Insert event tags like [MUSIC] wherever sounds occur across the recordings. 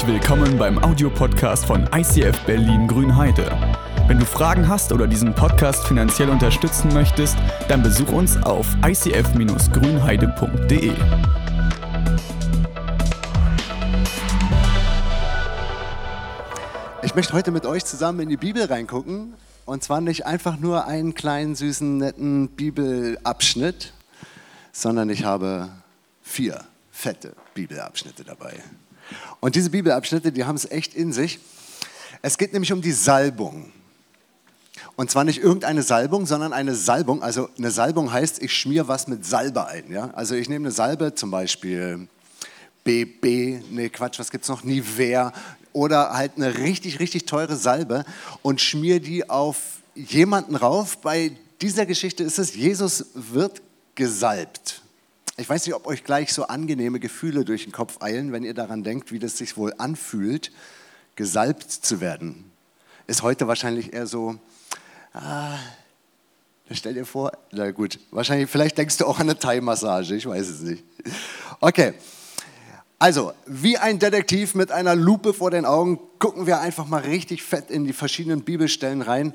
Herzlich willkommen beim Audiopodcast von ICF Berlin Grünheide. Wenn du Fragen hast oder diesen Podcast finanziell unterstützen möchtest, dann besuch uns auf icf-grünheide.de. Ich möchte heute mit euch zusammen in die Bibel reingucken. Und zwar nicht einfach nur einen kleinen, süßen, netten Bibelabschnitt, sondern ich habe vier fette Bibelabschnitte dabei. Und diese Bibelabschnitte, die haben es echt in sich. Es geht nämlich um die Salbung. Und zwar nicht irgendeine Salbung, sondern eine Salbung. Also eine Salbung heißt, ich schmier was mit Salbe ein. Ja? Also ich nehme eine Salbe, zum Beispiel BB, nee Quatsch, was gibt es noch, Nivea oder halt eine richtig, richtig teure Salbe und schmier die auf jemanden rauf. Bei dieser Geschichte ist es, Jesus wird gesalbt. Ich weiß nicht, ob euch gleich so angenehme Gefühle durch den Kopf eilen, wenn ihr daran denkt, wie das sich wohl anfühlt, gesalbt zu werden. Ist heute wahrscheinlich eher so, ah, stell dir vor, na gut, wahrscheinlich, vielleicht denkst du auch an eine Thai-Massage, ich weiß es nicht. Okay, also, wie ein Detektiv mit einer Lupe vor den Augen gucken wir einfach mal richtig fett in die verschiedenen Bibelstellen rein.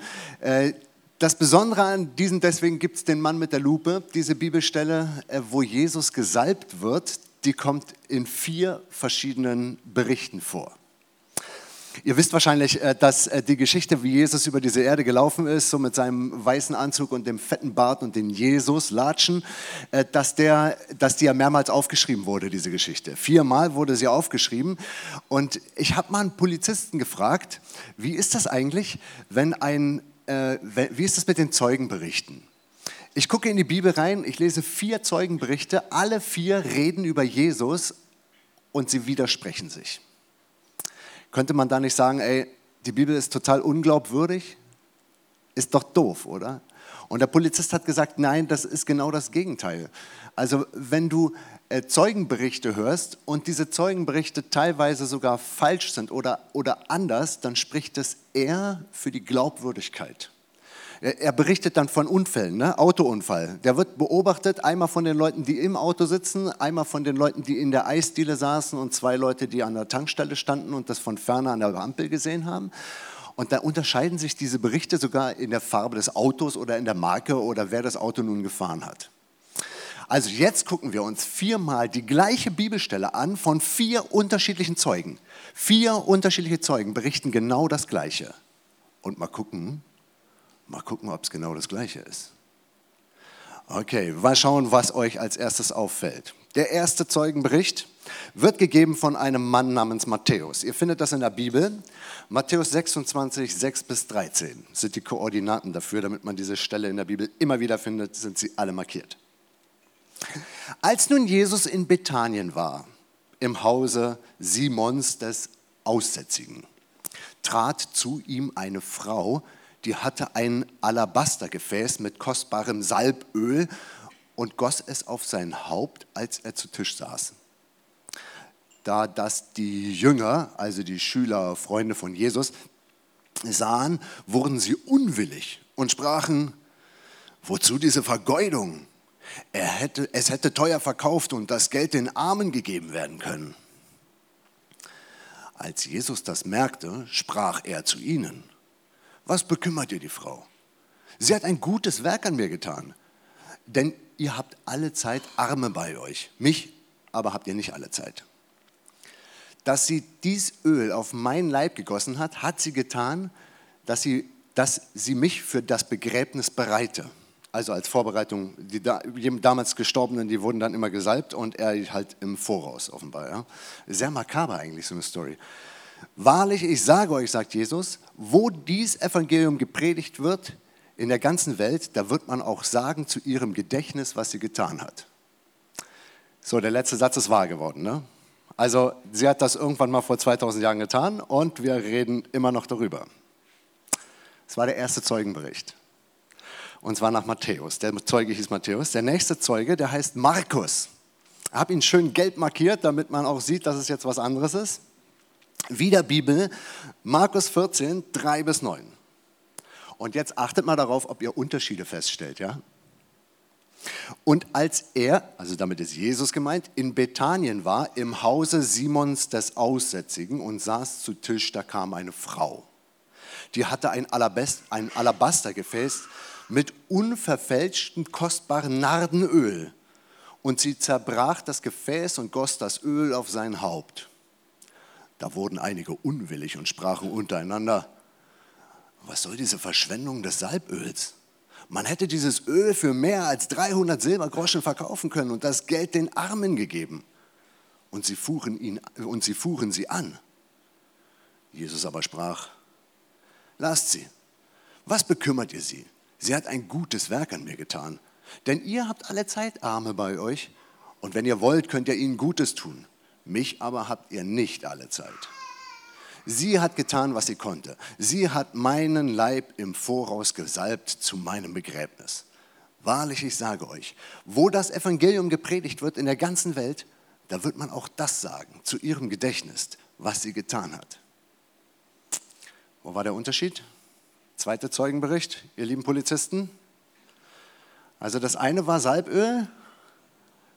Das Besondere an diesen, deswegen gibt es den Mann mit der Lupe, diese Bibelstelle, äh, wo Jesus gesalbt wird, die kommt in vier verschiedenen Berichten vor. Ihr wisst wahrscheinlich, äh, dass äh, die Geschichte, wie Jesus über diese Erde gelaufen ist, so mit seinem weißen Anzug und dem fetten Bart und den Jesus-Latschen, dass, dass die ja mehrmals aufgeschrieben wurde, diese Geschichte. Viermal wurde sie aufgeschrieben. Und ich habe mal einen Polizisten gefragt, wie ist das eigentlich, wenn ein äh, wie ist es mit den Zeugenberichten? Ich gucke in die Bibel rein, ich lese vier Zeugenberichte, alle vier reden über Jesus und sie widersprechen sich. Könnte man da nicht sagen, ey, die Bibel ist total unglaubwürdig? Ist doch doof, oder? Und der Polizist hat gesagt, nein, das ist genau das Gegenteil. Also wenn du Zeugenberichte hörst und diese Zeugenberichte teilweise sogar falsch sind oder, oder anders, dann spricht es eher für die Glaubwürdigkeit. Er berichtet dann von Unfällen, ne? Autounfall. Der wird beobachtet, einmal von den Leuten, die im Auto sitzen, einmal von den Leuten, die in der Eisdiele saßen und zwei Leute, die an der Tankstelle standen und das von ferne an der Ampel gesehen haben. Und da unterscheiden sich diese Berichte sogar in der Farbe des Autos oder in der Marke oder wer das Auto nun gefahren hat. Also jetzt gucken wir uns viermal die gleiche Bibelstelle an von vier unterschiedlichen Zeugen. Vier unterschiedliche Zeugen berichten genau das Gleiche. Und mal gucken, mal gucken, ob es genau das Gleiche ist. Okay, mal schauen, was euch als erstes auffällt. Der erste Zeugenbericht wird gegeben von einem Mann namens Matthäus. Ihr findet das in der Bibel. Matthäus 26, 6 bis 13 sind die Koordinaten dafür, damit man diese Stelle in der Bibel immer wieder findet, sind sie alle markiert. Als nun Jesus in Bethanien war, im Hause Simons des Aussätzigen, trat zu ihm eine Frau, die hatte ein Alabastergefäß mit kostbarem Salböl und goss es auf sein Haupt, als er zu Tisch saß. Da das die Jünger, also die Schüler, Freunde von Jesus, sahen, wurden sie unwillig und sprachen, wozu diese Vergeudung? Er hätte, es hätte teuer verkauft und das Geld den Armen gegeben werden können. Als Jesus das merkte, sprach er zu ihnen, was bekümmert ihr die Frau? Sie hat ein gutes Werk an mir getan, denn ihr habt alle Zeit Arme bei euch, mich aber habt ihr nicht alle Zeit. Dass sie dies Öl auf meinen Leib gegossen hat, hat sie getan, dass sie, dass sie mich für das Begräbnis bereite also als Vorbereitung, die da, damals Gestorbenen, die wurden dann immer gesalbt und er halt im Voraus offenbar. Ja. Sehr makaber eigentlich so eine Story. Wahrlich, ich sage euch, sagt Jesus, wo dies Evangelium gepredigt wird in der ganzen Welt, da wird man auch sagen zu ihrem Gedächtnis, was sie getan hat. So, der letzte Satz ist wahr geworden. Ne? Also, sie hat das irgendwann mal vor 2000 Jahren getan und wir reden immer noch darüber. Das war der erste Zeugenbericht und zwar nach Matthäus. Der Zeuge hieß Matthäus. Der nächste Zeuge, der heißt Markus. Ich habe ihn schön gelb markiert, damit man auch sieht, dass es jetzt was anderes ist. Wieder Bibel, Markus 14, 3 bis 9. Und jetzt achtet mal darauf, ob ihr Unterschiede feststellt. Ja? Und als er, also damit ist Jesus gemeint, in Bethanien war, im Hause Simons des Aussätzigen und saß zu Tisch, da kam eine Frau. Die hatte ein, Alabest, ein Alabastergefäß mit unverfälschtem kostbaren Nardenöl. Und sie zerbrach das Gefäß und goss das Öl auf sein Haupt. Da wurden einige unwillig und sprachen untereinander, was soll diese Verschwendung des Salböls? Man hätte dieses Öl für mehr als 300 Silbergroschen verkaufen können und das Geld den Armen gegeben. Und sie fuhren, ihn, und sie, fuhren sie an. Jesus aber sprach, lasst sie. Was bekümmert ihr sie? Sie hat ein gutes Werk an mir getan. Denn ihr habt alle Zeit Arme bei euch. Und wenn ihr wollt, könnt ihr ihnen Gutes tun. Mich aber habt ihr nicht alle Zeit. Sie hat getan, was sie konnte. Sie hat meinen Leib im Voraus gesalbt zu meinem Begräbnis. Wahrlich, ich sage euch, wo das Evangelium gepredigt wird in der ganzen Welt, da wird man auch das sagen, zu ihrem Gedächtnis, was sie getan hat. Wo war der Unterschied? Zweiter Zeugenbericht, ihr lieben Polizisten. Also das eine war Salböl,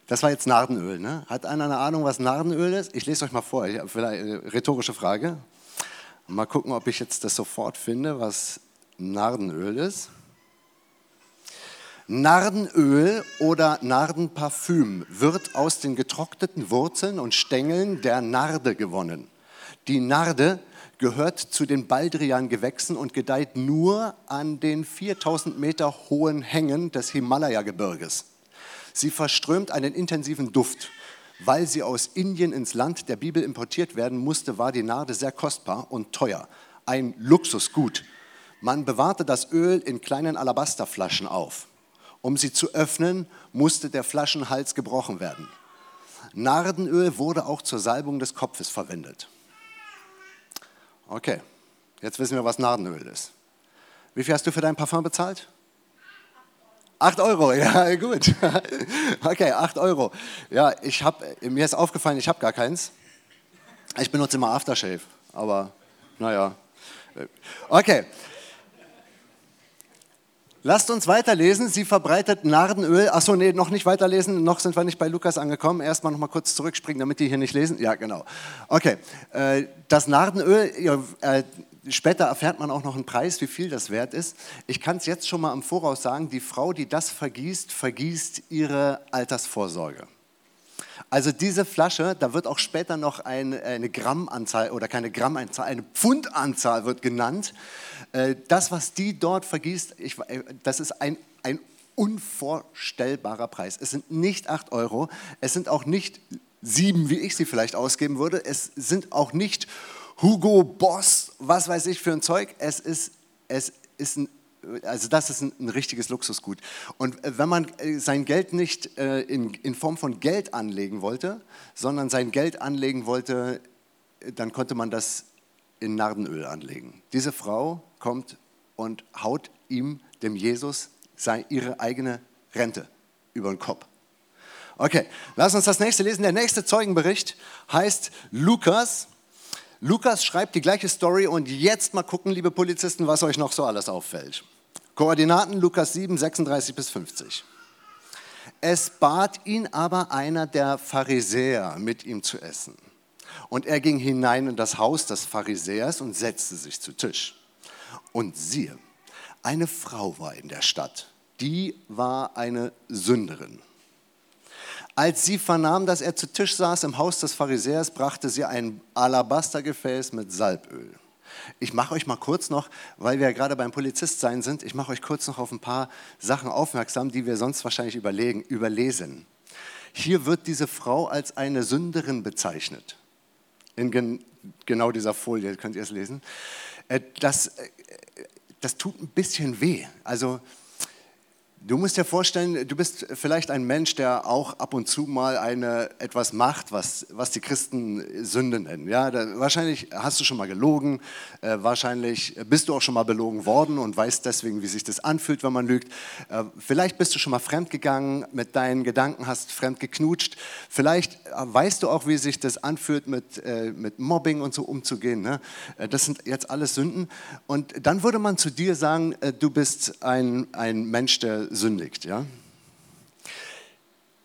das war jetzt Nardenöl. Ne? Hat einer eine Ahnung, was Nardenöl ist? Ich lese euch mal vor, ich habe vielleicht eine rhetorische Frage. Mal gucken, ob ich jetzt das sofort finde, was Nardenöl ist. Nardenöl oder Nardenparfüm wird aus den getrockneten Wurzeln und Stängeln der Narde gewonnen. Die Narde gehört zu den Baldrian-Gewächsen und gedeiht nur an den 4000 Meter hohen Hängen des Himalaya-Gebirges. Sie verströmt einen intensiven Duft weil sie aus Indien ins Land der Bibel importiert werden musste, war die Narde sehr kostbar und teuer. Ein Luxusgut. Man bewahrte das Öl in kleinen Alabasterflaschen auf. Um sie zu öffnen, musste der Flaschenhals gebrochen werden. Nardenöl wurde auch zur Salbung des Kopfes verwendet. Okay, jetzt wissen wir, was Nardenöl ist. Wie viel hast du für dein Parfum bezahlt? 8 Euro, [LAUGHS] ja gut. Okay, 8 Euro. Ja, ich hab, mir ist aufgefallen, ich habe gar keins. Ich benutze immer Aftershave, aber naja. Okay. Lasst uns weiterlesen. Sie verbreitet Nardenöl. Achso, nee, noch nicht weiterlesen. Noch sind wir nicht bei Lukas angekommen. Erstmal noch mal kurz zurückspringen, damit die hier nicht lesen. Ja, genau. Okay. Äh, das Nardenöl, äh, Später erfährt man auch noch einen Preis, wie viel das wert ist. Ich kann es jetzt schon mal im Voraus sagen, die Frau, die das vergießt, vergießt ihre Altersvorsorge. Also diese Flasche, da wird auch später noch eine, eine Grammanzahl oder keine Grammanzahl, eine Pfundanzahl wird genannt. Äh, das, was die dort vergießt, ich, äh, das ist ein, ein unvorstellbarer Preis. Es sind nicht 8 Euro, es sind auch nicht sieben, wie ich sie vielleicht ausgeben würde, es sind auch nicht Hugo Boss, was weiß ich für ein Zeug. Es ist, es ist ein also das ist ein, ein, richtiges Luxusgut. Und äh, wenn man äh, sein Geld nicht äh, in, in, Form von Geld anlegen wollte, sondern sein Geld anlegen wollte, dann konnte man das in Nardenöl anlegen. Diese Frau kommt und haut ihm, dem Jesus, seine, ihre eigene Rente über den Kopf. Okay, lass uns das nächste lesen. Der nächste Zeugenbericht heißt Lukas Lukas schreibt die gleiche Story und jetzt mal gucken, liebe Polizisten, was euch noch so alles auffällt. Koordinaten Lukas 7, 36 bis 50. Es bat ihn aber einer der Pharisäer, mit ihm zu essen. Und er ging hinein in das Haus des Pharisäers und setzte sich zu Tisch. Und siehe, eine Frau war in der Stadt, die war eine Sünderin. Als sie vernahm, dass er zu Tisch saß im Haus des Pharisäers, brachte sie ein Alabastergefäß mit Salböl. Ich mache euch mal kurz noch, weil wir ja gerade beim Polizist sein sind, ich mache euch kurz noch auf ein paar Sachen aufmerksam, die wir sonst wahrscheinlich überlegen, überlesen. Hier wird diese Frau als eine Sünderin bezeichnet. In gen genau dieser Folie, könnt ihr es lesen. Äh, das, äh, das tut ein bisschen weh. Also Du musst dir vorstellen, du bist vielleicht ein Mensch, der auch ab und zu mal eine, etwas macht, was, was die Christen Sünde nennen. Ja, da, wahrscheinlich hast du schon mal gelogen, äh, wahrscheinlich bist du auch schon mal belogen worden und weißt deswegen, wie sich das anfühlt, wenn man lügt. Äh, vielleicht bist du schon mal fremdgegangen mit deinen Gedanken, hast fremd geknutscht. Vielleicht äh, weißt du auch, wie sich das anfühlt, mit, äh, mit Mobbing und so umzugehen. Ne? Äh, das sind jetzt alles Sünden. Und dann würde man zu dir sagen, äh, du bist ein, ein Mensch, der sündigt. Ja?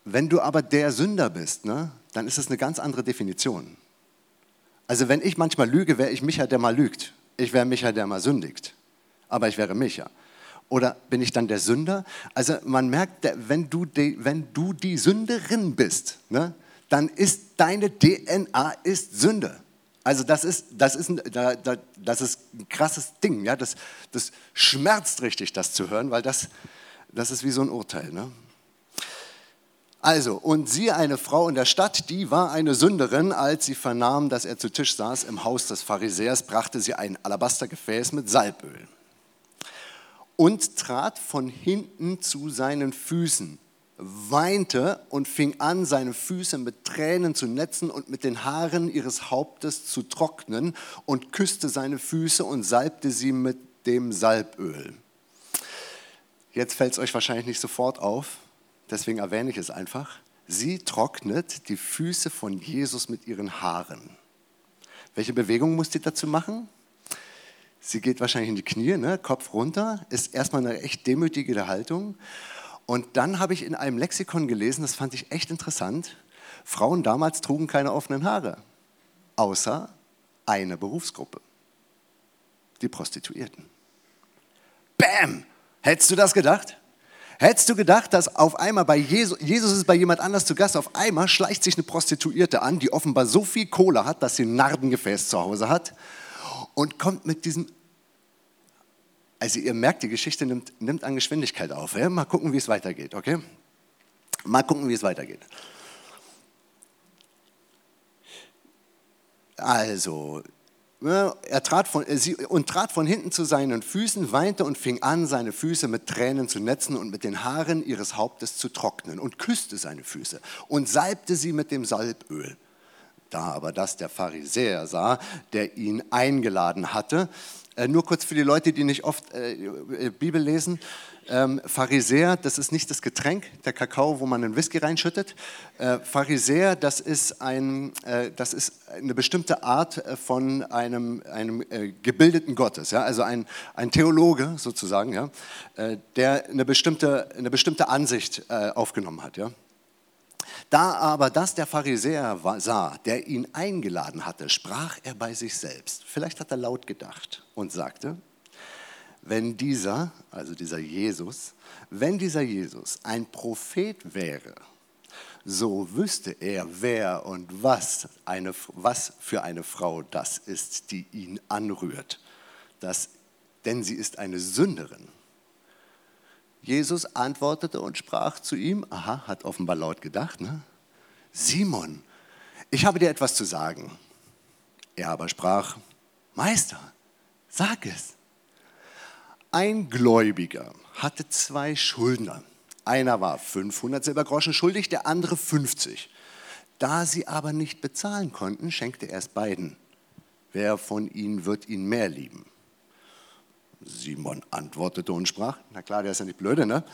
Wenn du aber der Sünder bist, ne, dann ist es eine ganz andere Definition. Also wenn ich manchmal lüge, wäre ich Micha, der mal lügt. Ich wäre Micha, der mal sündigt. Aber ich wäre Micha. Oder bin ich dann der Sünder? Also man merkt, wenn du die, wenn du die Sünderin bist, ne, dann ist deine DNA ist Sünde. Also das ist, das ist, ein, das ist ein krasses Ding. Ja? Das, das schmerzt richtig, das zu hören, weil das, das ist wie so ein Urteil. Ne? Also, und siehe eine Frau in der Stadt, die war eine Sünderin, als sie vernahm, dass er zu Tisch saß im Haus des Pharisäers, brachte sie ein Alabastergefäß mit Salböl und trat von hinten zu seinen Füßen, weinte und fing an, seine Füße mit Tränen zu netzen und mit den Haaren ihres Hauptes zu trocknen und küsste seine Füße und salbte sie mit dem Salböl. Jetzt fällt es euch wahrscheinlich nicht sofort auf, deswegen erwähne ich es einfach. Sie trocknet die Füße von Jesus mit ihren Haaren. Welche Bewegung muss sie dazu machen? Sie geht wahrscheinlich in die Knie, ne? Kopf runter, ist erstmal eine echt demütige Haltung. Und dann habe ich in einem Lexikon gelesen, das fand ich echt interessant, Frauen damals trugen keine offenen Haare, außer eine Berufsgruppe, die Prostituierten. Bäm! Hättest du das gedacht? Hättest du gedacht, dass auf einmal bei Jesus, Jesus ist bei jemand anders zu Gast, auf einmal schleicht sich eine Prostituierte an, die offenbar so viel Kohle hat, dass sie ein Nardengefäß zu Hause hat und kommt mit diesem... Also ihr merkt, die Geschichte nimmt, nimmt an Geschwindigkeit auf. Ja? Mal gucken, wie es weitergeht, okay? Mal gucken, wie es weitergeht. Also, er trat von, sie, und trat von hinten zu seinen Füßen, weinte und fing an, seine Füße mit Tränen zu netzen und mit den Haaren ihres Hauptes zu trocknen und küsste seine Füße und salbte sie mit dem Salböl. Da aber das der Pharisäer sah, der ihn eingeladen hatte, äh, nur kurz für die Leute, die nicht oft äh, Bibel lesen, ähm, Pharisäer, das ist nicht das Getränk, der Kakao, wo man einen Whisky reinschüttet. Äh, Pharisäer, das ist, ein, äh, das ist eine bestimmte Art äh, von einem, einem äh, gebildeten Gottes, ja? also ein, ein Theologe sozusagen, ja? Äh, der eine bestimmte, eine bestimmte Ansicht äh, aufgenommen hat. Ja? Da aber das der Pharisäer sah, der ihn eingeladen hatte, sprach er bei sich selbst. Vielleicht hat er laut gedacht und sagte, wenn dieser, also dieser Jesus, wenn dieser Jesus ein Prophet wäre, so wüsste er, wer und was, eine, was für eine Frau das ist, die ihn anrührt. Das, denn sie ist eine Sünderin. Jesus antwortete und sprach zu ihm, aha, hat offenbar laut gedacht, ne? Simon, ich habe dir etwas zu sagen. Er aber sprach, Meister, sag es. Ein Gläubiger hatte zwei Schuldner. Einer war 500 Silbergroschen schuldig, der andere 50. Da sie aber nicht bezahlen konnten, schenkte er es beiden. Wer von ihnen wird ihn mehr lieben? Simon antwortete und sprach, na klar, der ist ja nicht blöde, ne?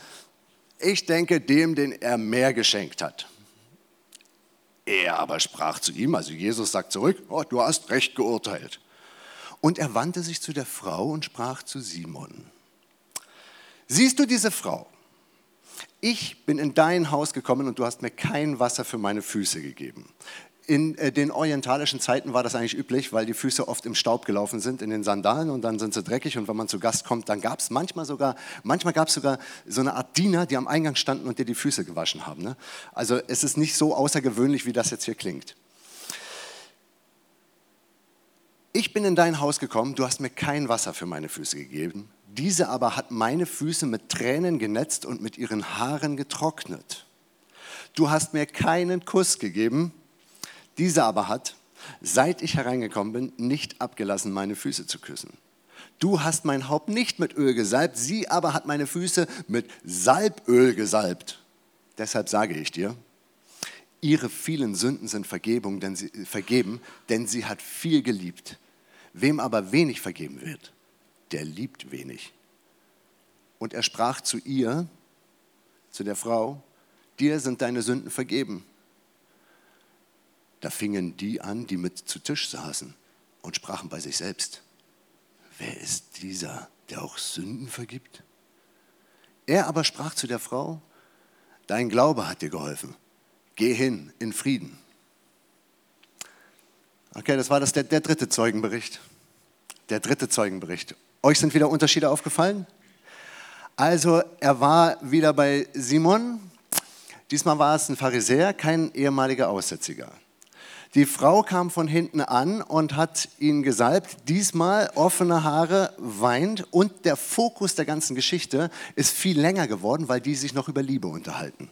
Ich denke dem, den er mehr geschenkt hat. Er aber sprach zu ihm, also Jesus sagt zurück, oh, du hast recht geurteilt. Und er wandte sich zu der Frau und sprach zu Simon, siehst du diese Frau? Ich bin in dein Haus gekommen und du hast mir kein Wasser für meine Füße gegeben. In äh, den orientalischen Zeiten war das eigentlich üblich, weil die Füße oft im Staub gelaufen sind, in den Sandalen und dann sind sie dreckig und wenn man zu Gast kommt, dann gab es manchmal sogar, manchmal gab es sogar so eine Art Diener, die am Eingang standen und dir die Füße gewaschen haben. Ne? Also es ist nicht so außergewöhnlich, wie das jetzt hier klingt. Ich bin in dein Haus gekommen, du hast mir kein Wasser für meine Füße gegeben. Diese aber hat meine Füße mit Tränen genetzt und mit ihren Haaren getrocknet. Du hast mir keinen Kuss gegeben, diese aber hat, seit ich hereingekommen bin, nicht abgelassen, meine Füße zu küssen. Du hast mein Haupt nicht mit Öl gesalbt, sie aber hat meine Füße mit Salböl gesalbt. Deshalb sage ich dir, ihre vielen Sünden sind Vergebung, denn sie, vergeben, denn sie hat viel geliebt. Wem aber wenig vergeben wird, der liebt wenig. Und er sprach zu ihr, zu der Frau, dir sind deine Sünden vergeben. Da fingen die an, die mit zu Tisch saßen und sprachen bei sich selbst, wer ist dieser, der auch Sünden vergibt? Er aber sprach zu der Frau, dein Glaube hat dir geholfen, geh hin in Frieden. Okay, das war das, der, der dritte Zeugenbericht. Der dritte Zeugenbericht. Euch sind wieder Unterschiede aufgefallen? Also, er war wieder bei Simon. Diesmal war es ein Pharisäer, kein ehemaliger Aussätziger. Die Frau kam von hinten an und hat ihn gesalbt. Diesmal offene Haare, weint und der Fokus der ganzen Geschichte ist viel länger geworden, weil die sich noch über Liebe unterhalten.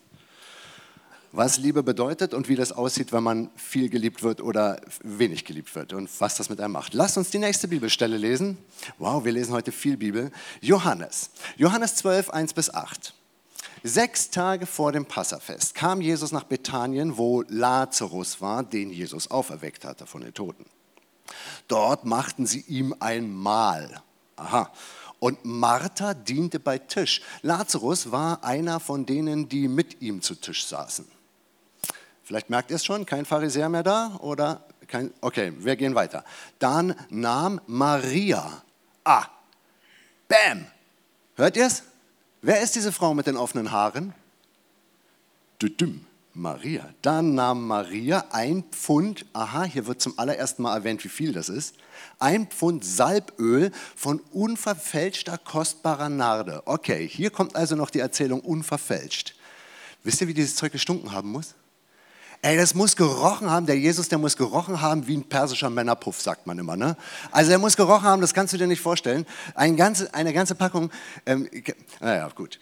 Was Liebe bedeutet und wie das aussieht, wenn man viel geliebt wird oder wenig geliebt wird und was das mit einem macht. Lasst uns die nächste Bibelstelle lesen. Wow, wir lesen heute viel Bibel. Johannes. Johannes 12, 1 bis 8. Sechs Tage vor dem Passafest kam Jesus nach Bethanien, wo Lazarus war, den Jesus auferweckt hatte von den Toten. Dort machten sie ihm ein Mahl. Aha. Und Martha diente bei Tisch. Lazarus war einer von denen, die mit ihm zu Tisch saßen. Vielleicht merkt ihr es schon, kein Pharisäer mehr da oder kein, okay, wir gehen weiter. Dann nahm Maria, ah, bam, hört ihr es? Wer ist diese Frau mit den offenen Haaren? Düdüm, Maria. Dann nahm Maria ein Pfund, aha, hier wird zum allerersten Mal erwähnt, wie viel das ist, ein Pfund Salböl von unverfälschter, kostbarer Narde. Okay, hier kommt also noch die Erzählung unverfälscht. Wisst ihr, wie dieses Zeug gestunken haben muss? Ey, das muss gerochen haben, der Jesus, der muss gerochen haben wie ein persischer Männerpuff, sagt man immer. Ne? Also er muss gerochen haben, das kannst du dir nicht vorstellen. Ein ganze, eine ganze Packung, ähm, naja, gut.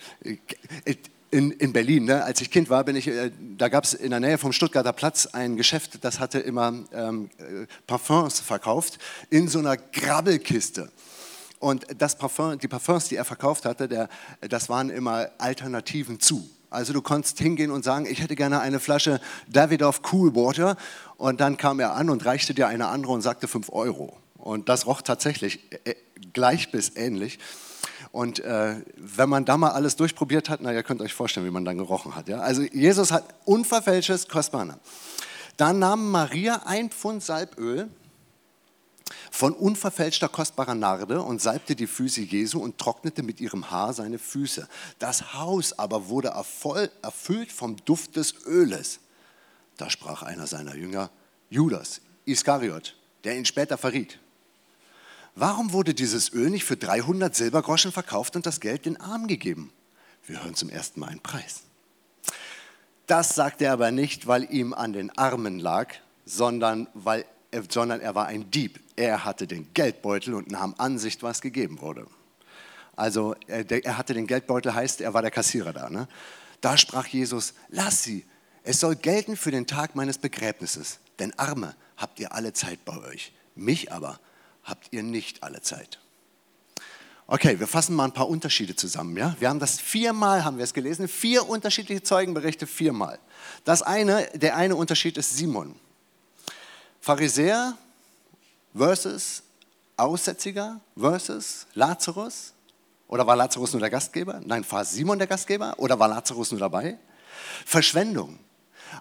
In, in Berlin, ne? als ich Kind war, bin ich, äh, da gab es in der Nähe vom Stuttgarter Platz ein Geschäft, das hatte immer ähm, äh, Parfums verkauft in so einer Grabbelkiste. Und das Parfum, die Parfums, die er verkauft hatte, der, das waren immer Alternativen zu. Also du konntest hingehen und sagen, ich hätte gerne eine Flasche Davidoff Cool Water und dann kam er an und reichte dir eine andere und sagte 5 Euro. Und das roch tatsächlich äh, gleich bis ähnlich. Und äh, wenn man da mal alles durchprobiert hat, na, ihr könnt euch vorstellen, wie man dann gerochen hat. Ja? Also Jesus hat unverfälschtes Kostbarer. Dann nahm Maria ein Pfund Salböl von unverfälschter kostbarer Narde und salbte die Füße Jesu und trocknete mit ihrem Haar seine Füße. Das Haus aber wurde erfüllt vom Duft des Öles. Da sprach einer seiner Jünger, Judas Iskariot, der ihn später verriet. Warum wurde dieses Öl nicht für 300 Silbergroschen verkauft und das Geld den Armen gegeben? Wir hören zum ersten Mal einen Preis. Das sagte er aber nicht, weil ihm an den Armen lag, sondern weil sondern er war ein Dieb. Er hatte den Geldbeutel und nahm an sich, was gegeben wurde. Also er hatte den Geldbeutel, heißt, er war der Kassierer da. Ne? Da sprach Jesus, lass sie, es soll gelten für den Tag meines Begräbnisses, denn Arme habt ihr alle Zeit bei euch, mich aber habt ihr nicht alle Zeit. Okay, wir fassen mal ein paar Unterschiede zusammen. Ja? Wir haben das viermal, haben wir es gelesen, vier unterschiedliche Zeugenberichte, viermal. Das eine, der eine Unterschied ist Simon. Pharisäer versus Aussätziger versus Lazarus? Oder war Lazarus nur der Gastgeber? Nein, war Simon der Gastgeber? Oder war Lazarus nur dabei? Verschwendung.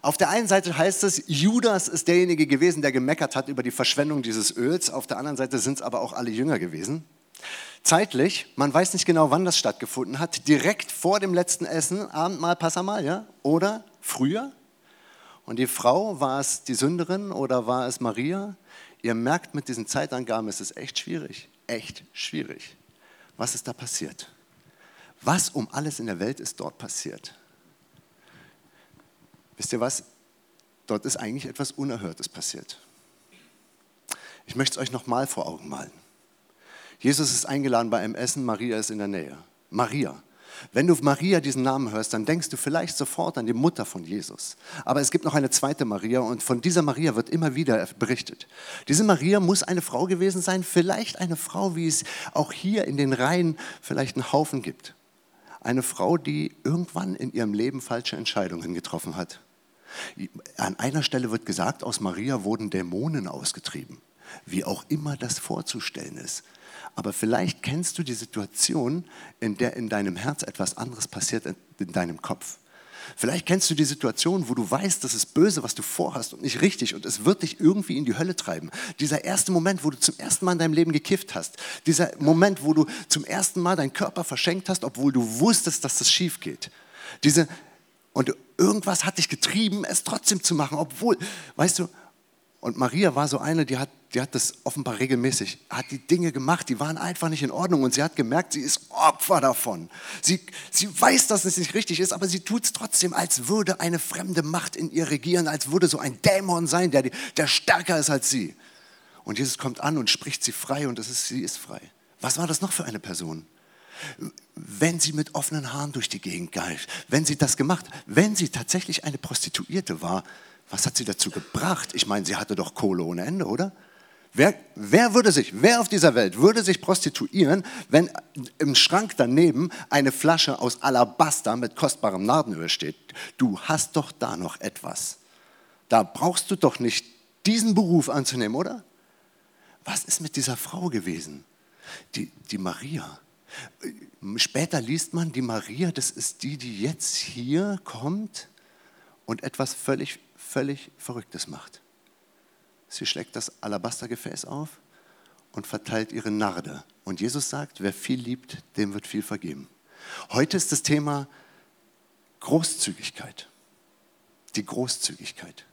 Auf der einen Seite heißt es, Judas ist derjenige gewesen, der gemeckert hat über die Verschwendung dieses Öls. Auf der anderen Seite sind es aber auch alle Jünger gewesen. Zeitlich, man weiß nicht genau, wann das stattgefunden hat, direkt vor dem letzten Essen, Abendmahl, Passamal, ja? Oder früher? Und die Frau, war es die Sünderin oder war es Maria? Ihr merkt, mit diesen Zeitangaben ist es echt schwierig. Echt schwierig. Was ist da passiert? Was um alles in der Welt ist dort passiert? Wisst ihr was? Dort ist eigentlich etwas Unerhörtes passiert. Ich möchte es euch nochmal vor Augen malen. Jesus ist eingeladen bei einem Essen, Maria ist in der Nähe. Maria, wenn du Maria diesen Namen hörst, dann denkst du vielleicht sofort an die Mutter von Jesus. Aber es gibt noch eine zweite Maria und von dieser Maria wird immer wieder berichtet. Diese Maria muss eine Frau gewesen sein, vielleicht eine Frau, wie es auch hier in den Reihen vielleicht einen Haufen gibt. Eine Frau, die irgendwann in ihrem Leben falsche Entscheidungen getroffen hat. An einer Stelle wird gesagt, aus Maria wurden Dämonen ausgetrieben. Wie auch immer das vorzustellen ist. Aber vielleicht kennst du die Situation, in der in deinem Herz etwas anderes passiert in deinem Kopf. Vielleicht kennst du die Situation, wo du weißt, das ist böse, was du vorhast und nicht richtig und es wird dich irgendwie in die Hölle treiben. Dieser erste Moment, wo du zum ersten Mal in deinem Leben gekifft hast. Dieser Moment, wo du zum ersten Mal deinen Körper verschenkt hast, obwohl du wusstest, dass das schief geht. Diese Und irgendwas hat dich getrieben, es trotzdem zu machen, obwohl, weißt du, und Maria war so eine, die hat, die hat das offenbar regelmäßig, hat die Dinge gemacht, die waren einfach nicht in Ordnung und sie hat gemerkt, sie ist Opfer davon. Sie, sie weiß, dass es nicht richtig ist, aber sie tut es trotzdem, als würde eine fremde Macht in ihr regieren, als würde so ein Dämon sein, der, der stärker ist als sie. Und Jesus kommt an und spricht sie frei und das ist, sie ist frei. Was war das noch für eine Person? Wenn sie mit offenen Haaren durch die Gegend galt, wenn sie das gemacht, wenn sie tatsächlich eine Prostituierte war, was hat sie dazu gebracht? Ich meine, sie hatte doch Kohle ohne Ende, oder? Wer, wer, würde sich, wer auf dieser Welt würde sich prostituieren, wenn im Schrank daneben eine Flasche aus Alabaster mit kostbarem Nardenöl steht? Du hast doch da noch etwas. Da brauchst du doch nicht diesen Beruf anzunehmen, oder? Was ist mit dieser Frau gewesen? Die, die Maria. Später liest man, die Maria, das ist die, die jetzt hier kommt und etwas völlig völlig Verrücktes macht. Sie schlägt das Alabastergefäß auf und verteilt ihre Narde. Und Jesus sagt, wer viel liebt, dem wird viel vergeben. Heute ist das Thema Großzügigkeit. Die Großzügigkeit.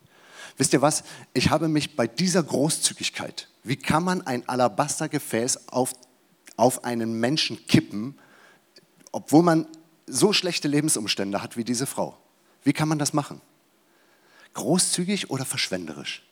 Wisst ihr was? Ich habe mich bei dieser Großzügigkeit, wie kann man ein Alabastergefäß auf, auf einen Menschen kippen, obwohl man so schlechte Lebensumstände hat wie diese Frau? Wie kann man das machen? Großzügig oder verschwenderisch?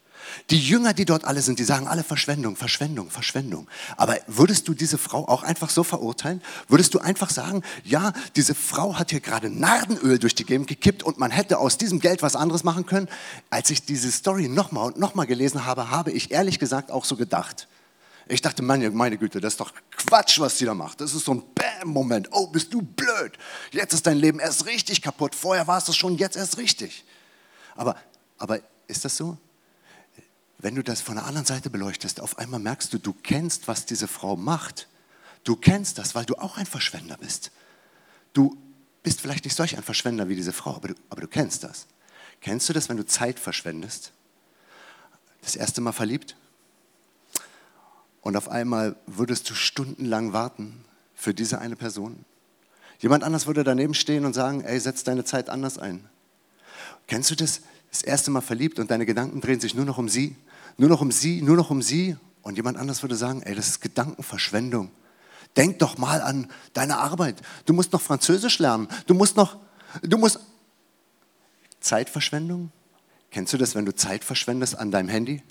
Die Jünger, die dort alle sind, die sagen alle Verschwendung, Verschwendung, Verschwendung. Aber würdest du diese Frau auch einfach so verurteilen? Würdest du einfach sagen, ja, diese Frau hat hier gerade Nardenöl durch die Gegend gekippt und man hätte aus diesem Geld was anderes machen können? Als ich diese Story nochmal und nochmal gelesen habe, habe ich ehrlich gesagt auch so gedacht. Ich dachte, meine, meine Güte, das ist doch Quatsch, was sie da macht. Das ist so ein Bäm-Moment. Oh, bist du blöd. Jetzt ist dein Leben erst richtig kaputt. Vorher war es das schon, jetzt erst richtig. Aber aber ist das so? Wenn du das von der anderen Seite beleuchtest, auf einmal merkst du, du kennst, was diese Frau macht. Du kennst das, weil du auch ein Verschwender bist. Du bist vielleicht nicht solch ein Verschwender wie diese Frau, aber du, aber du kennst das. Kennst du das, wenn du Zeit verschwendest? Das erste Mal verliebt? Und auf einmal würdest du stundenlang warten für diese eine Person? Jemand anders würde daneben stehen und sagen, ey, setz deine Zeit anders ein. Kennst du das, das erste Mal verliebt und deine Gedanken drehen sich nur noch um sie, nur noch um sie, nur noch um sie. Und jemand anders würde sagen, ey, das ist Gedankenverschwendung. Denk doch mal an deine Arbeit. Du musst noch Französisch lernen. Du musst noch, du musst Zeitverschwendung. Kennst du das, wenn du Zeit verschwendest an deinem Handy?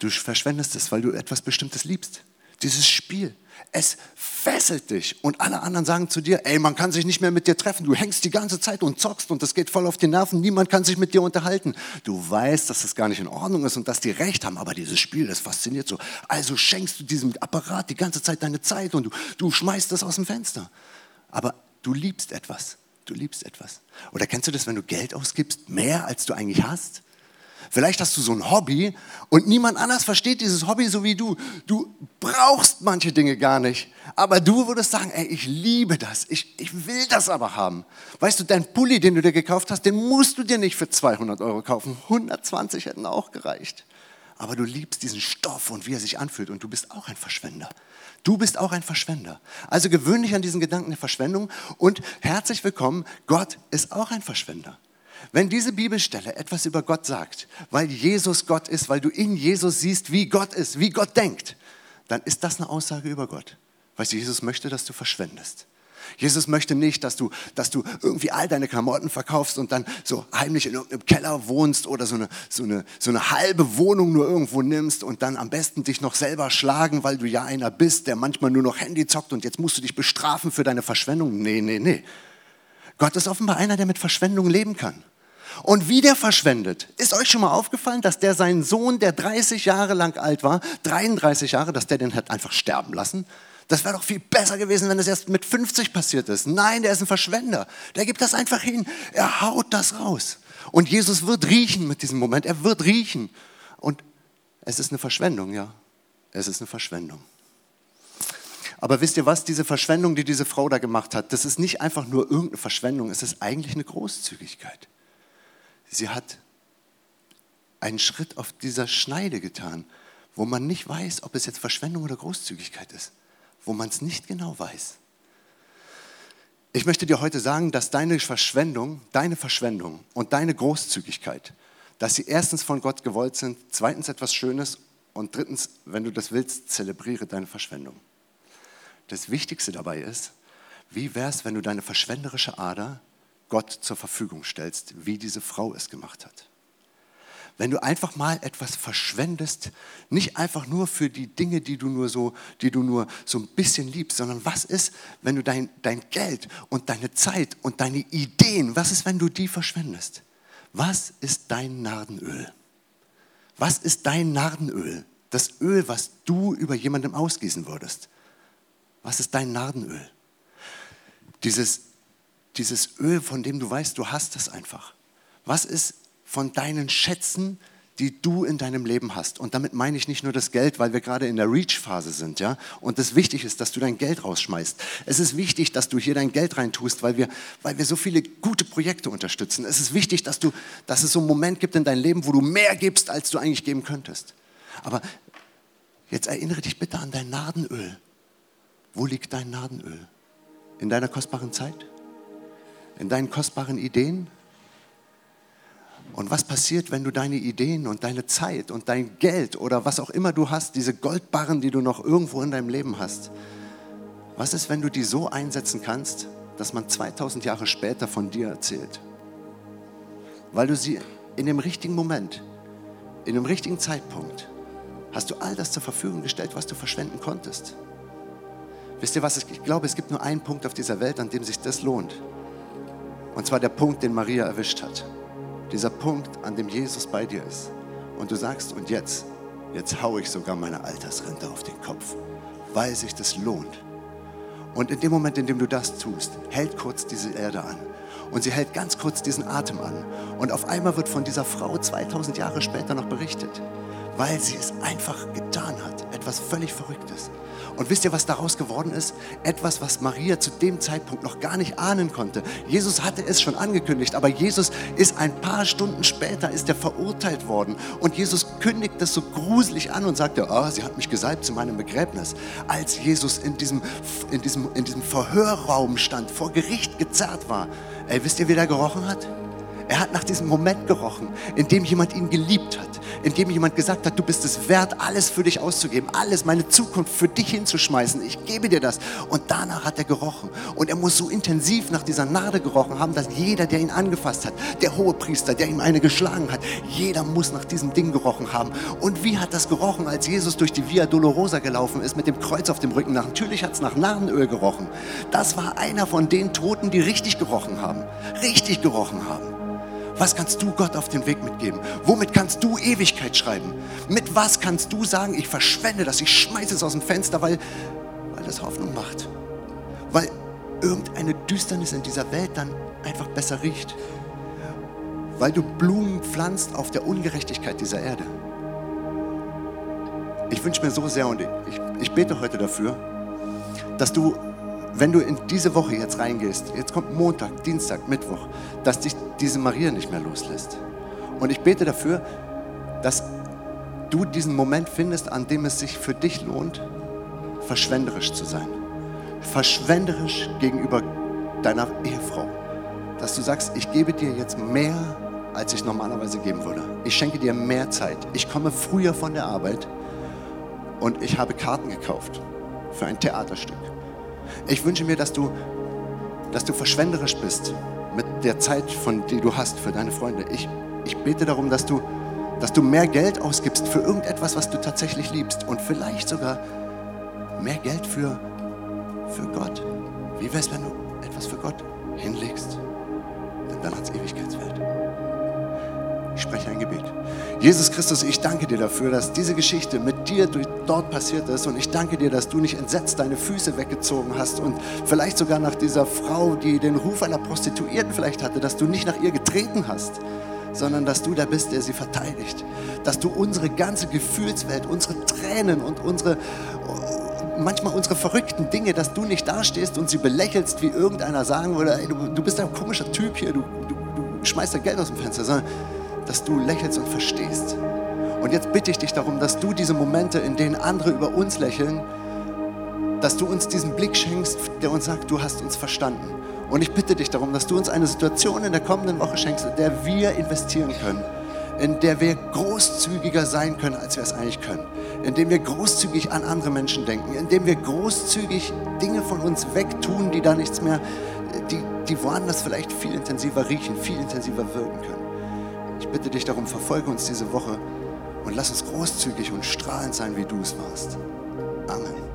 Du verschwendest es, weil du etwas Bestimmtes liebst. Dieses Spiel. Es fesselt dich und alle anderen sagen zu dir, ey, man kann sich nicht mehr mit dir treffen. Du hängst die ganze Zeit und zockst und das geht voll auf die Nerven. Niemand kann sich mit dir unterhalten. Du weißt, dass das gar nicht in Ordnung ist und dass die recht haben, aber dieses Spiel, das fasziniert so. Also schenkst du diesem Apparat die ganze Zeit deine Zeit und du, du schmeißt das aus dem Fenster. Aber du liebst etwas. Du liebst etwas. Oder kennst du das, wenn du Geld ausgibst, mehr als du eigentlich hast? Vielleicht hast du so ein Hobby und niemand anders versteht dieses Hobby so wie du. Du brauchst manche Dinge gar nicht. Aber du würdest sagen, ey, ich liebe das. Ich, ich will das aber haben. Weißt du, dein Pulli, den du dir gekauft hast, den musst du dir nicht für 200 Euro kaufen. 120 hätten auch gereicht. Aber du liebst diesen Stoff und wie er sich anfühlt und du bist auch ein Verschwender. Du bist auch ein Verschwender. Also gewöhn dich an diesen Gedanken der Verschwendung und herzlich willkommen, Gott ist auch ein Verschwender. Wenn diese Bibelstelle etwas über Gott sagt, weil Jesus Gott ist, weil du in Jesus siehst, wie Gott ist, wie Gott denkt, dann ist das eine Aussage über Gott. Weißt du, Jesus möchte, dass du verschwendest. Jesus möchte nicht, dass du, dass du irgendwie all deine Klamotten verkaufst und dann so heimlich in irgendeinem Keller wohnst oder so eine, so, eine, so eine halbe Wohnung nur irgendwo nimmst und dann am besten dich noch selber schlagen, weil du ja einer bist, der manchmal nur noch Handy zockt und jetzt musst du dich bestrafen für deine Verschwendung. Nee, nee, nee. Gott ist offenbar einer, der mit Verschwendung leben kann. Und wie der verschwendet. Ist euch schon mal aufgefallen, dass der seinen Sohn, der 30 Jahre lang alt war, 33 Jahre, dass der den hat einfach sterben lassen? Das wäre doch viel besser gewesen, wenn es erst mit 50 passiert ist. Nein, der ist ein Verschwender. Der gibt das einfach hin. Er haut das raus. Und Jesus wird riechen mit diesem Moment. Er wird riechen. Und es ist eine Verschwendung, ja. Es ist eine Verschwendung. Aber wisst ihr was, diese Verschwendung, die diese Frau da gemacht hat, das ist nicht einfach nur irgendeine Verschwendung, es ist eigentlich eine Großzügigkeit. Sie hat einen Schritt auf dieser Schneide getan, wo man nicht weiß, ob es jetzt Verschwendung oder Großzügigkeit ist, wo man es nicht genau weiß. Ich möchte dir heute sagen, dass deine Verschwendung, deine Verschwendung und deine Großzügigkeit, dass sie erstens von Gott gewollt sind, zweitens etwas Schönes und drittens, wenn du das willst, zelebriere deine Verschwendung. Das Wichtigste dabei ist, wie wäre es, wenn du deine verschwenderische Ader Gott zur Verfügung stellst, wie diese Frau es gemacht hat? wenn du einfach mal etwas verschwendest, nicht einfach nur für die Dinge, die du nur so, die du nur so ein bisschen liebst, sondern was ist, wenn du dein, dein Geld und deine Zeit und deine Ideen, was ist, wenn du die verschwendest? Was ist dein Nardenöl? Was ist dein Nardenöl? Das Öl, was du über jemandem ausgießen würdest. Was ist dein Nardenöl? Dieses, dieses Öl, von dem du weißt, du hast es einfach. Was ist von deinen Schätzen, die du in deinem Leben hast. Und damit meine ich nicht nur das Geld, weil wir gerade in der Reach-Phase sind, ja. Und es wichtig ist, dass du dein Geld rausschmeißt. Es ist wichtig, dass du hier dein Geld reintust, weil wir, weil wir so viele gute Projekte unterstützen. Es ist wichtig, dass du, dass es so einen Moment gibt in deinem Leben, wo du mehr gibst, als du eigentlich geben könntest. Aber jetzt erinnere dich bitte an dein Nadenöl. Wo liegt dein Nadenöl? In deiner kostbaren Zeit? In deinen kostbaren Ideen? Und was passiert, wenn du deine Ideen und deine Zeit und dein Geld oder was auch immer du hast, diese Goldbarren, die du noch irgendwo in deinem Leben hast, was ist, wenn du die so einsetzen kannst, dass man 2000 Jahre später von dir erzählt? Weil du sie in dem richtigen Moment, in dem richtigen Zeitpunkt, hast du all das zur Verfügung gestellt, was du verschwenden konntest. Wisst ihr was? Ich glaube, es gibt nur einen Punkt auf dieser Welt, an dem sich das lohnt. Und zwar der Punkt, den Maria erwischt hat dieser Punkt, an dem Jesus bei dir ist. Und du sagst, und jetzt, jetzt haue ich sogar meine Altersrente auf den Kopf, weil sich das lohnt. Und in dem Moment, in dem du das tust, hält kurz diese Erde an. Und sie hält ganz kurz diesen Atem an. Und auf einmal wird von dieser Frau 2000 Jahre später noch berichtet, weil sie es einfach getan hat. Etwas völlig Verrücktes. Und wisst ihr, was daraus geworden ist? Etwas, was Maria zu dem Zeitpunkt noch gar nicht ahnen konnte. Jesus hatte es schon angekündigt, aber Jesus ist ein paar Stunden später ist er verurteilt worden. Und Jesus kündigt das so gruselig an und sagte, oh, sie hat mich gesalbt zu meinem Begräbnis. Als Jesus in diesem, in diesem, in diesem Verhörraum stand, vor Gericht gezerrt war. Ey, wisst ihr, wie der gerochen hat? Er hat nach diesem Moment gerochen, in dem jemand ihn geliebt hat, in dem jemand gesagt hat, du bist es wert, alles für dich auszugeben, alles, meine Zukunft für dich hinzuschmeißen. Ich gebe dir das. Und danach hat er gerochen. Und er muss so intensiv nach dieser Nade gerochen haben, dass jeder, der ihn angefasst hat, der hohe Priester, der ihm eine geschlagen hat, jeder muss nach diesem Ding gerochen haben. Und wie hat das gerochen, als Jesus durch die Via Dolorosa gelaufen ist mit dem Kreuz auf dem Rücken? Natürlich hat es nach Narrenöl gerochen. Das war einer von den Toten, die richtig gerochen haben. Richtig gerochen haben. Was kannst du Gott auf den Weg mitgeben? Womit kannst du Ewigkeit schreiben? Mit was kannst du sagen, ich verschwende das, ich schmeiße es aus dem Fenster, weil, weil das Hoffnung macht? Weil irgendeine Düsternis in dieser Welt dann einfach besser riecht? Weil du Blumen pflanzt auf der Ungerechtigkeit dieser Erde? Ich wünsche mir so sehr und ich, ich bete heute dafür, dass du wenn du in diese Woche jetzt reingehst, jetzt kommt Montag, Dienstag, Mittwoch, dass dich diese Maria nicht mehr loslässt. Und ich bete dafür, dass du diesen Moment findest, an dem es sich für dich lohnt, verschwenderisch zu sein. Verschwenderisch gegenüber deiner Ehefrau. Dass du sagst, ich gebe dir jetzt mehr, als ich normalerweise geben würde. Ich schenke dir mehr Zeit. Ich komme früher von der Arbeit und ich habe Karten gekauft für ein Theaterstück. Ich wünsche mir, dass du, dass du verschwenderisch bist mit der Zeit, von, die du hast für deine Freunde. Ich, ich bete darum, dass du, dass du mehr Geld ausgibst für irgendetwas, was du tatsächlich liebst und vielleicht sogar mehr Geld für, für Gott. Wie wäre es, wenn du etwas für Gott hinlegst? Denn dann hat es Ewigkeitswert. Ich spreche ein Gebet. Jesus Christus, ich danke dir dafür, dass diese Geschichte mit dir dort passiert ist. Und ich danke dir, dass du nicht entsetzt deine Füße weggezogen hast und vielleicht sogar nach dieser Frau, die den Ruf einer Prostituierten vielleicht hatte, dass du nicht nach ihr getreten hast, sondern dass du der bist, der sie verteidigt. Dass du unsere ganze Gefühlswelt, unsere Tränen und unsere manchmal unsere verrückten Dinge, dass du nicht dastehst und sie belächelst, wie irgendeiner sagen würde, ey, du, du bist ein komischer Typ hier, du, du, du schmeißt dein Geld aus dem Fenster, sondern dass du lächelst und verstehst. Und jetzt bitte ich dich darum, dass du diese Momente, in denen andere über uns lächeln, dass du uns diesen Blick schenkst, der uns sagt, du hast uns verstanden. Und ich bitte dich darum, dass du uns eine Situation in der kommenden Woche schenkst, in der wir investieren können, in der wir großzügiger sein können, als wir es eigentlich können, in dem wir großzügig an andere Menschen denken, in dem wir großzügig Dinge von uns wegtun, die da nichts mehr, die, die woanders vielleicht viel intensiver riechen, viel intensiver wirken können. Ich bitte dich darum, verfolge uns diese Woche und lass uns großzügig und strahlend sein, wie du es warst. Amen.